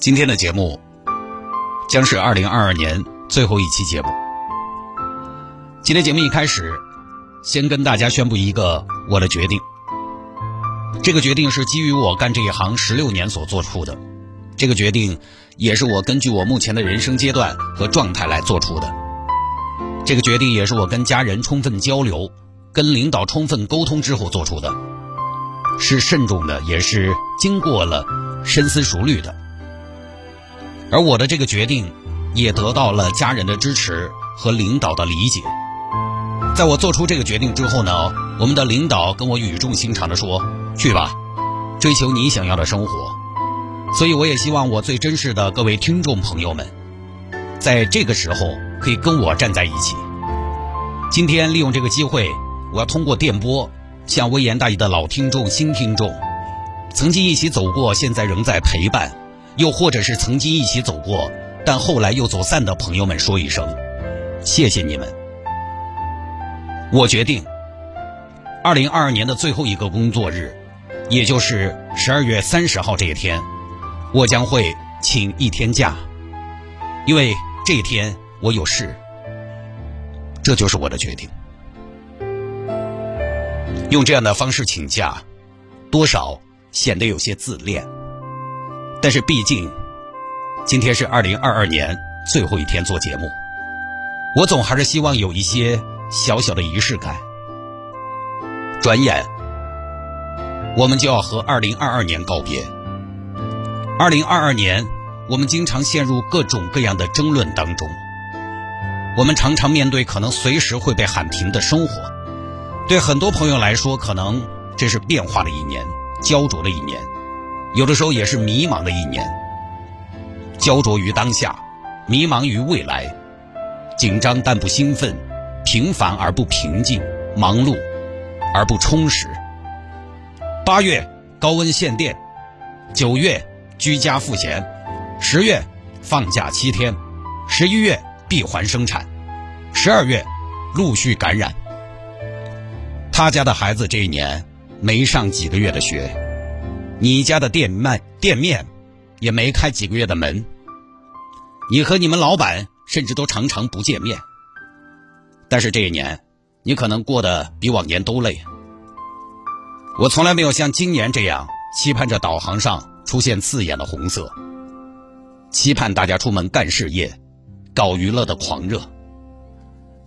今天的节目将是二零二二年最后一期节目。今天节目一开始，先跟大家宣布一个我的决定。这个决定是基于我干这一行十六年所做出的，这个决定也是我根据我目前的人生阶段和状态来做出的。这个决定也是我跟家人充分交流、跟领导充分沟通之后做出的。是慎重的，也是经过了深思熟虑的。而我的这个决定，也得到了家人的支持和领导的理解。在我做出这个决定之后呢，我们的领导跟我语重心长的说：“去吧，追求你想要的生活。”所以我也希望我最珍视的各位听众朋友们，在这个时候可以跟我站在一起。今天利用这个机会，我要通过电波。向微言大义的老听众、新听众，曾经一起走过，现在仍在陪伴，又或者是曾经一起走过，但后来又走散的朋友们说一声，谢谢你们。我决定，二零二二年的最后一个工作日，也就是十二月三十号这一天，我将会请一天假，因为这一天我有事。这就是我的决定。用这样的方式请假，多少显得有些自恋。但是毕竟，今天是二零二二年最后一天做节目，我总还是希望有一些小小的仪式感。转眼，我们就要和二零二二年告别。二零二二年，我们经常陷入各种各样的争论当中，我们常常面对可能随时会被喊停的生活。对很多朋友来说，可能这是变化的一年，焦灼的一年，有的时候也是迷茫的一年。焦灼于当下，迷茫于未来，紧张但不兴奋，平凡而不平静，忙碌而不充实。八月高温限电，九月居家赋闲，十月放假七天，十一月闭环生产，十二月陆续感染。他家的孩子这一年没上几个月的学，你家的店卖店面也没开几个月的门，你和你们老板甚至都常常不见面。但是这一年，你可能过得比往年都累。我从来没有像今年这样期盼着导航上出现刺眼的红色，期盼大家出门干事业、搞娱乐的狂热。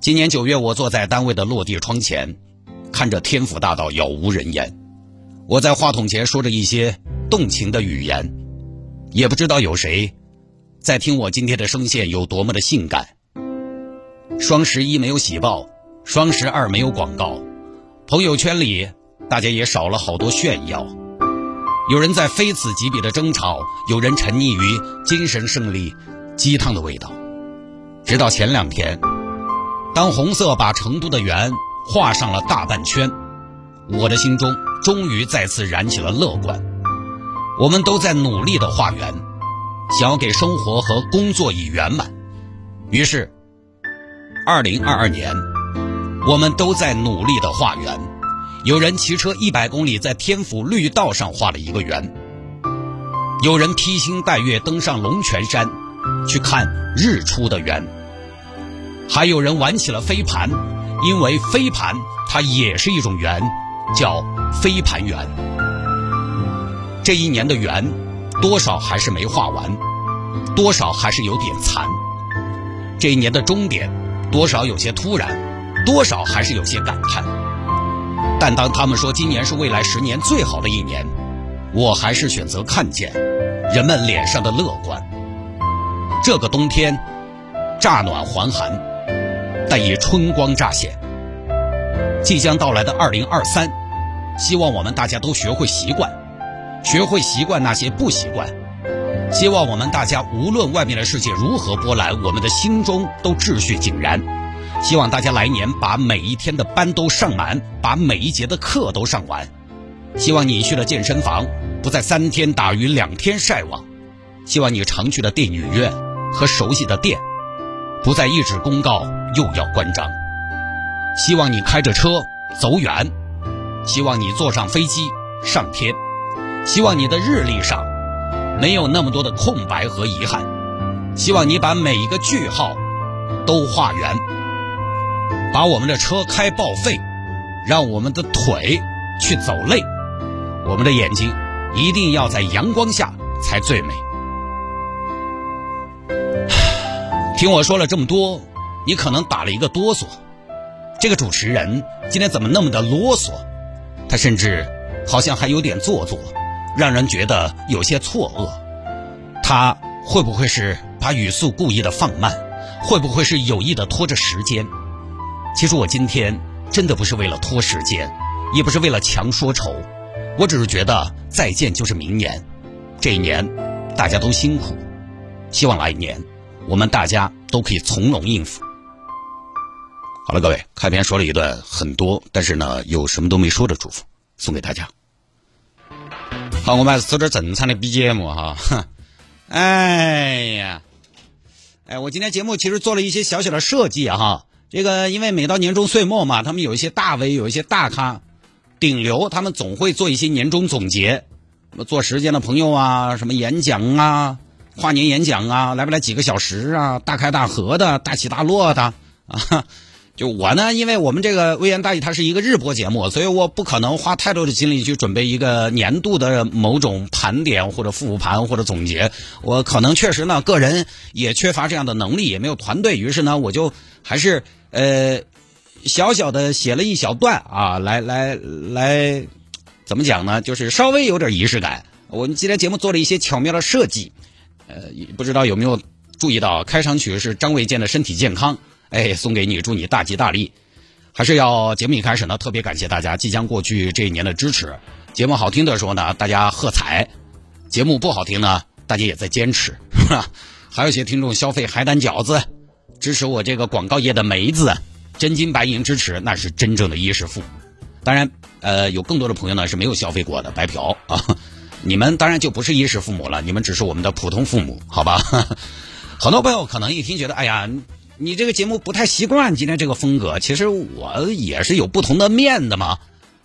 今年九月，我坐在单位的落地窗前。看着天府大道杳无人烟，我在话筒前说着一些动情的语言，也不知道有谁在听我今天的声线有多么的性感。双十一没有喜报，双十二没有广告，朋友圈里大家也少了好多炫耀。有人在非此即彼的争吵，有人沉溺于精神胜利鸡汤的味道。直到前两天，当红色把成都的圆。画上了大半圈，我的心中终于再次燃起了乐观。我们都在努力的画圆，想要给生活和工作以圆满。于是，二零二二年，我们都在努力的画圆。有人骑车一百公里在天府绿道上画了一个圆，有人披星戴月登上龙泉山去看日出的圆，还有人玩起了飞盘。因为飞盘它也是一种圆，叫飞盘圆。这一年的圆，多少还是没画完，多少还是有点残。这一年的终点，多少有些突然，多少还是有些感叹。但当他们说今年是未来十年最好的一年，我还是选择看见人们脸上的乐观。这个冬天，乍暖还寒。但也春光乍现，即将到来的二零二三，希望我们大家都学会习惯，学会习惯那些不习惯，希望我们大家无论外面的世界如何波澜，我们的心中都秩序井然。希望大家来年把每一天的班都上满，把每一节的课都上完。希望你去了健身房，不再三天打鱼两天晒网。希望你常去的电影院和熟悉的店，不再一纸公告又要关张。希望你开着车走远，希望你坐上飞机上天，希望你的日历上没有那么多的空白和遗憾。希望你把每一个句号都画圆，把我们的车开报废，让我们的腿去走累，我们的眼睛一定要在阳光下才最美。听我说了这么多，你可能打了一个哆嗦。这个主持人今天怎么那么的啰嗦？他甚至好像还有点做作，让人觉得有些错愕。他会不会是把语速故意的放慢？会不会是有意的拖着时间？其实我今天真的不是为了拖时间，也不是为了强说愁，我只是觉得再见就是明年，这一年大家都辛苦，希望来年。我们大家都可以从容应付。好了，各位，开篇说了一段很多，但是呢，有什么都没说的祝福，送给大家。好，我们还是走点正常的 BGM 哈。哎呀，哎，我今天节目其实做了一些小小的设计哈。这个因为每到年终岁末嘛，他们有一些大 V，有一些大咖、顶流，他们总会做一些年终总结。什么做时间的朋友啊，什么演讲啊。跨年演讲啊，来不来几个小时啊？大开大合的，大起大落的啊！就我呢，因为我们这个微言大义它是一个日播节目，所以我不可能花太多的精力去准备一个年度的某种盘点或者复盘或者总结。我可能确实呢，个人也缺乏这样的能力，也没有团队，于是呢，我就还是呃小小的写了一小段啊，来来来，怎么讲呢？就是稍微有点仪式感。我们今天节目做了一些巧妙的设计。呃，不知道有没有注意到，开场曲是张卫健的《身体健康》，哎，送给你，祝你大吉大利。还是要节目一开始呢，特别感谢大家即将过去这一年的支持。节目好听的时候呢，大家喝彩；节目不好听呢，大家也在坚持。还有一些听众消费海胆饺子，支持我这个广告业的梅子，真金白银支持，那是真正的衣食父母。当然，呃，有更多的朋友呢是没有消费过的，白嫖啊。你们当然就不是衣食父母了，你们只是我们的普通父母，好吧？很多朋友可能一听觉得，哎呀，你这个节目不太习惯今天这个风格。其实我也是有不同的面的嘛。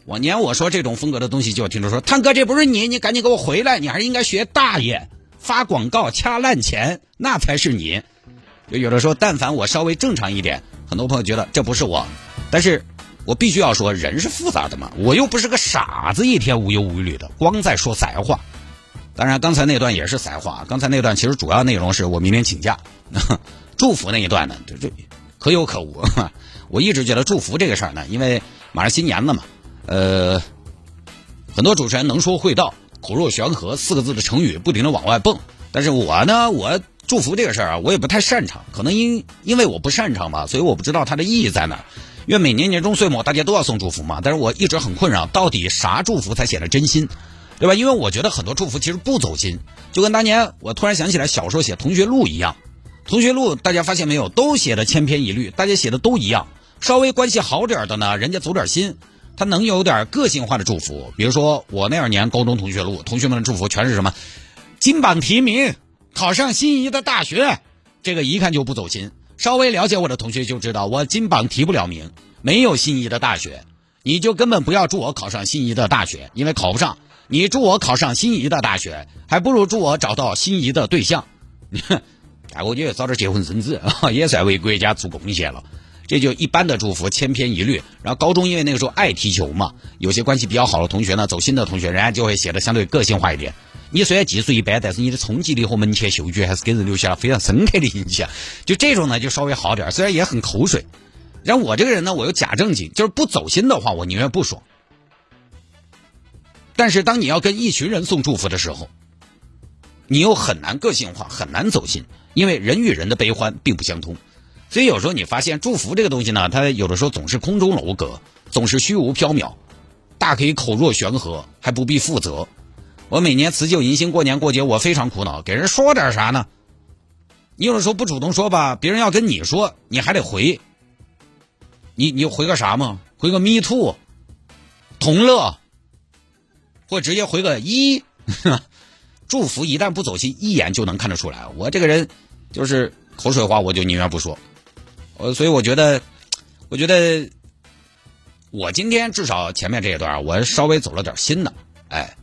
往年我说这种风格的东西，就听众说，汤哥这不是你，你赶紧给我回来，你还是应该学大爷发广告掐烂钱，那才是你。就有的时候，但凡我稍微正常一点，很多朋友觉得这不是我，但是。我必须要说，人是复杂的嘛，我又不是个傻子，一天无忧无虑的，光在说塞话。当然，刚才那段也是塞话。刚才那段其实主要内容是我明天请假，祝福那一段呢，这这可有可无。我一直觉得祝福这个事儿呢，因为马上新年了嘛，呃，很多主持人能说会道，口若悬河，四个字的成语不停的往外蹦。但是我呢，我祝福这个事儿啊，我也不太擅长，可能因因为我不擅长吧，所以我不知道它的意义在哪。因为每年年终岁末，大家都要送祝福嘛。但是我一直很困扰，到底啥祝福才显得真心，对吧？因为我觉得很多祝福其实不走心，就跟当年我突然想起来小时候写同学录一样。同学录大家发现没有，都写的千篇一律，大家写的都一样。稍微关系好点的呢，人家走点心，他能有点个性化的祝福。比如说我那二年高中同学录，同学们的祝福全是什么？金榜题名，考上心仪的大学，这个一看就不走心。稍微了解我的同学就知道，我金榜题不了名，没有心仪的大学，你就根本不要祝我考上心仪的大学，因为考不上。你祝我考上心仪的大学，还不如祝我找到心仪的对象。哎，我觉得早点结婚生子 也算为国家做贡献了。这就一般的祝福，千篇一律。然后高中因为那个时候爱踢球嘛，有些关系比较好的同学呢，走心的同学，人家就会写的相对个性化一点。你虽然技术一般，但是你的冲击力和门前嗅觉还是给人留下了非常深刻的印象。就这种呢，就稍微好点，虽然也很口水。然后我这个人呢，我又假正经，就是不走心的话，我宁愿不说。但是当你要跟一群人送祝福的时候，你又很难个性化，很难走心，因为人与人的悲欢并不相通。所以有时候你发现祝福这个东西呢，它有的时候总是空中楼阁，总是虚无缥缈，大可以口若悬河，还不必负责。我每年辞旧迎新，过年过节我非常苦恼，给人说点啥呢？你有的时候不主动说吧，别人要跟你说，你还得回。你你回个啥嘛？回个 me too，同乐，或直接回个一，祝福一旦不走心，一眼就能看得出来。我这个人就是口水话，我就宁愿不说。呃，所以我觉得，我觉得我今天至少前面这一段，我稍微走了点心的，哎，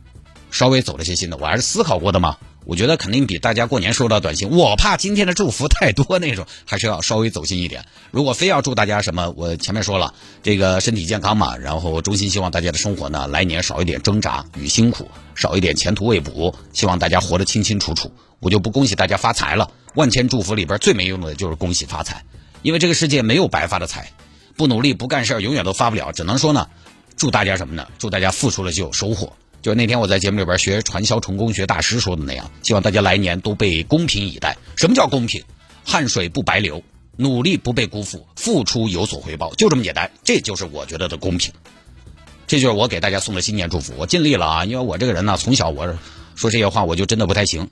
稍微走了些心的，我还是思考过的嘛。我觉得肯定比大家过年收到短信，我怕今天的祝福太多那种，还是要稍微走心一点。如果非要祝大家什么，我前面说了，这个身体健康嘛，然后衷心希望大家的生活呢，来年少一点挣扎与辛苦，少一点前途未卜，希望大家活得清清楚楚。我就不恭喜大家发财了，万千祝福里边最没用的就是恭喜发财，因为这个世界没有白发的财，不努力不干事儿永远都发不了。只能说呢，祝大家什么呢？祝大家付出了就有收获。就是那天我在节目里边学传销成功学大师说的那样，希望大家来年都被公平以待。什么叫公平？汗水不白流，努力不被辜负，付出有所回报，就这么简单。这就是我觉得的公平。这就是我给大家送的新年祝福。我尽力了啊，因为我这个人呢，从小我说这些话我就真的不太行。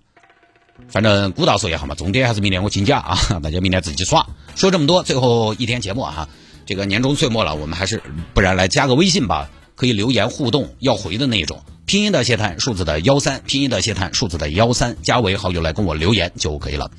反正古道说也好嘛，总点还是明年我请假啊，大家明年自己耍。说这么多，最后一天节目啊，这个年终岁末了，我们还是不然来加个微信吧，可以留言互动，要回的那种。拼音的谢探，数字的幺三，拼音的谢探，数字的幺三，加为好友来跟我留言就可以了。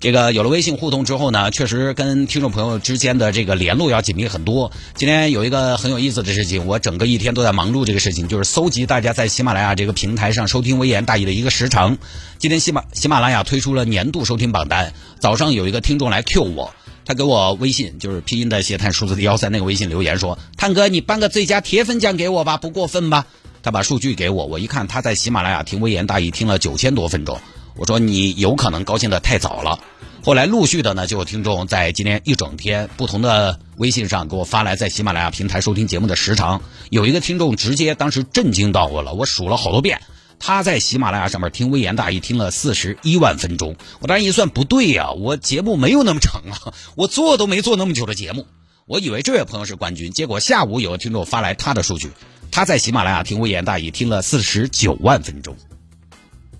这个有了微信互动之后呢，确实跟听众朋友之间的这个联络要紧密很多。今天有一个很有意思的事情，我整个一天都在忙碌这个事情，就是搜集大家在喜马拉雅这个平台上收听微言大义的一个时长。今天喜马喜马拉雅推出了年度收听榜单，早上有一个听众来 Q 我，他给我微信，就是拼音的谢探，数字的幺三那个微信留言说：“探哥，你颁个最佳铁粉奖给我吧，不过分吧？”他把数据给我，我一看他在喜马拉雅听微言大义听了九千多分钟，我说你有可能高兴的太早了。后来陆续的呢，就有听众在今天一整天不同的微信上给我发来在喜马拉雅平台收听节目的时长。有一个听众直接当时震惊到我了，我数了好多遍，他在喜马拉雅上面听微言大义听了四十一万分钟。我当时一算不对呀，我节目没有那么长啊，我做都没做那么久的节目。我以为这位朋友是冠军，结果下午有个听众发来他的数据。他在喜马拉雅听微言大义听了四十九万分钟，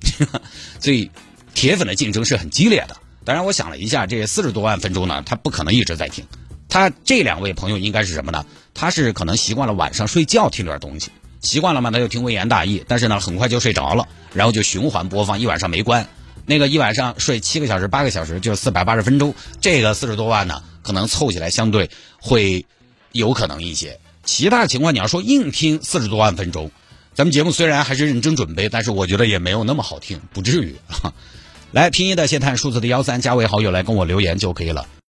所以铁粉的竞争是很激烈的。当然，我想了一下，这四十多万分钟呢，他不可能一直在听。他这两位朋友应该是什么呢？他是可能习惯了晚上睡觉听点东西，习惯了嘛，他就听微言大义，但是呢，很快就睡着了，然后就循环播放，一晚上没关。那个一晚上睡七个小时、八个小时，就是四百八十分钟。这个四十多万呢，可能凑起来相对会有可能一些。其他情况，你要说硬听四十多万分钟，咱们节目虽然还是认真准备，但是我觉得也没有那么好听，不至于。来，拼音的谢探，数字的幺三，加为好友来跟我留言就可以了。